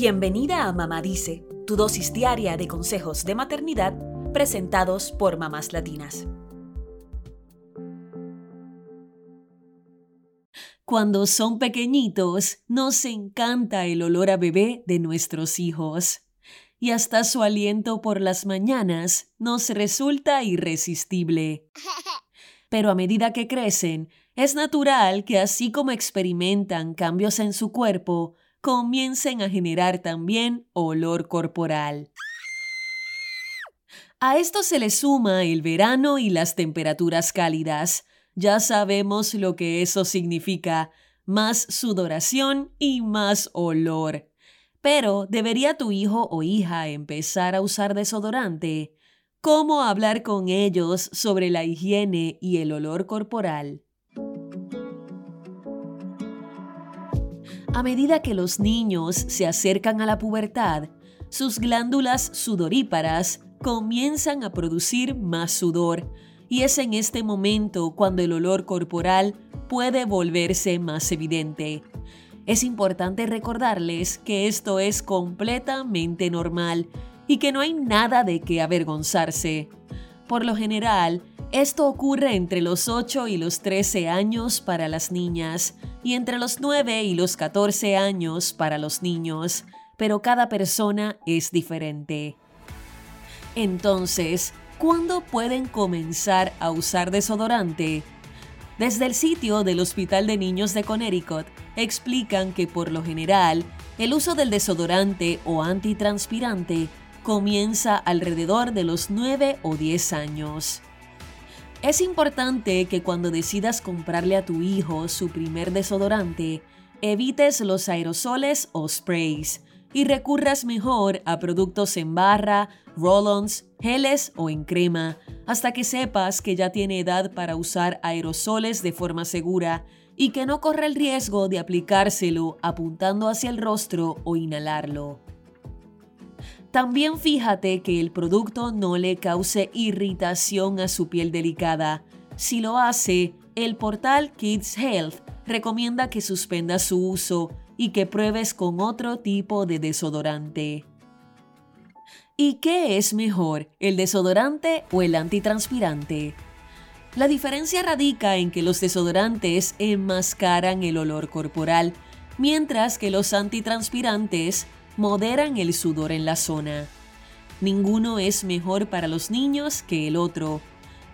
Bienvenida a Mamá Dice, tu dosis diaria de consejos de maternidad presentados por mamás latinas. Cuando son pequeñitos, nos encanta el olor a bebé de nuestros hijos. Y hasta su aliento por las mañanas nos resulta irresistible. Pero a medida que crecen, es natural que así como experimentan cambios en su cuerpo, comiencen a generar también olor corporal. A esto se le suma el verano y las temperaturas cálidas, ya sabemos lo que eso significa, más sudoración y más olor. Pero, ¿debería tu hijo o hija empezar a usar desodorante? ¿Cómo hablar con ellos sobre la higiene y el olor corporal? A medida que los niños se acercan a la pubertad, sus glándulas sudoríparas comienzan a producir más sudor, y es en este momento cuando el olor corporal puede volverse más evidente. Es importante recordarles que esto es completamente normal y que no hay nada de qué avergonzarse. Por lo general, esto ocurre entre los 8 y los 13 años para las niñas y entre los 9 y los 14 años para los niños, pero cada persona es diferente. Entonces, ¿Cuándo pueden comenzar a usar desodorante? Desde el sitio del Hospital de Niños de Connecticut explican que por lo general el uso del desodorante o antitranspirante comienza alrededor de los 9 o 10 años. Es importante que cuando decidas comprarle a tu hijo su primer desodorante, evites los aerosoles o sprays y recurras mejor a productos en barra, roll-ons, geles o en crema, hasta que sepas que ya tiene edad para usar aerosoles de forma segura y que no corre el riesgo de aplicárselo apuntando hacia el rostro o inhalarlo. También fíjate que el producto no le cause irritación a su piel delicada. Si lo hace, el portal Kids Health recomienda que suspenda su uso y que pruebes con otro tipo de desodorante. ¿Y qué es mejor, el desodorante o el antitranspirante? La diferencia radica en que los desodorantes enmascaran el olor corporal, mientras que los antitranspirantes moderan el sudor en la zona. Ninguno es mejor para los niños que el otro.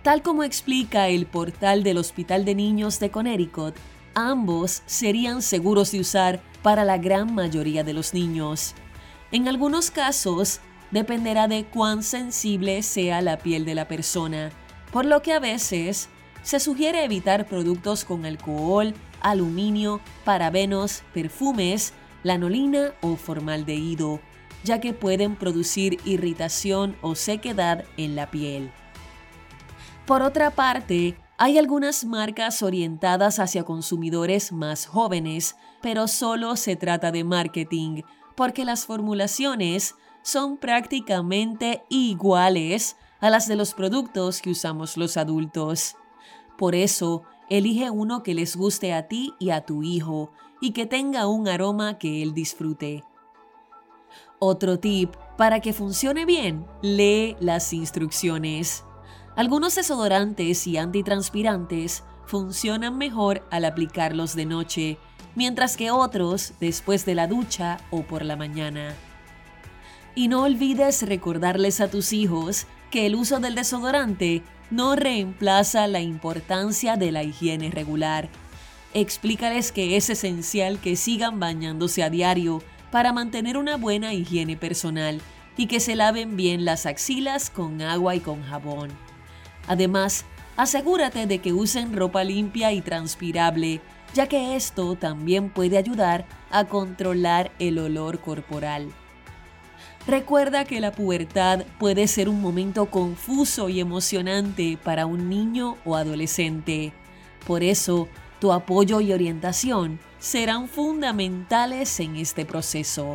Tal como explica el portal del Hospital de Niños de Connecticut, ambos serían seguros de usar para la gran mayoría de los niños. En algunos casos, dependerá de cuán sensible sea la piel de la persona, por lo que a veces se sugiere evitar productos con alcohol, aluminio, parabenos, perfumes, lanolina o formaldehído, ya que pueden producir irritación o sequedad en la piel. Por otra parte, hay algunas marcas orientadas hacia consumidores más jóvenes, pero solo se trata de marketing, porque las formulaciones son prácticamente iguales a las de los productos que usamos los adultos. Por eso, elige uno que les guste a ti y a tu hijo y que tenga un aroma que él disfrute. Otro tip, para que funcione bien, lee las instrucciones. Algunos desodorantes y antitranspirantes funcionan mejor al aplicarlos de noche, mientras que otros después de la ducha o por la mañana. Y no olvides recordarles a tus hijos que el uso del desodorante no reemplaza la importancia de la higiene regular. Explícales que es esencial que sigan bañándose a diario para mantener una buena higiene personal y que se laven bien las axilas con agua y con jabón. Además, asegúrate de que usen ropa limpia y transpirable, ya que esto también puede ayudar a controlar el olor corporal. Recuerda que la pubertad puede ser un momento confuso y emocionante para un niño o adolescente. Por eso, tu apoyo y orientación serán fundamentales en este proceso.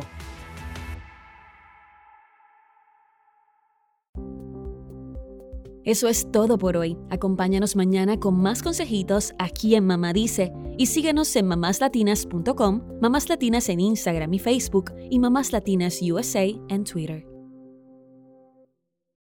Eso es todo por hoy. Acompáñanos mañana con más consejitos aquí en Mamá Dice y síguenos en mamáslatinas.com, Mamás Latinas en Instagram y Facebook y Mamás Latinas USA en Twitter.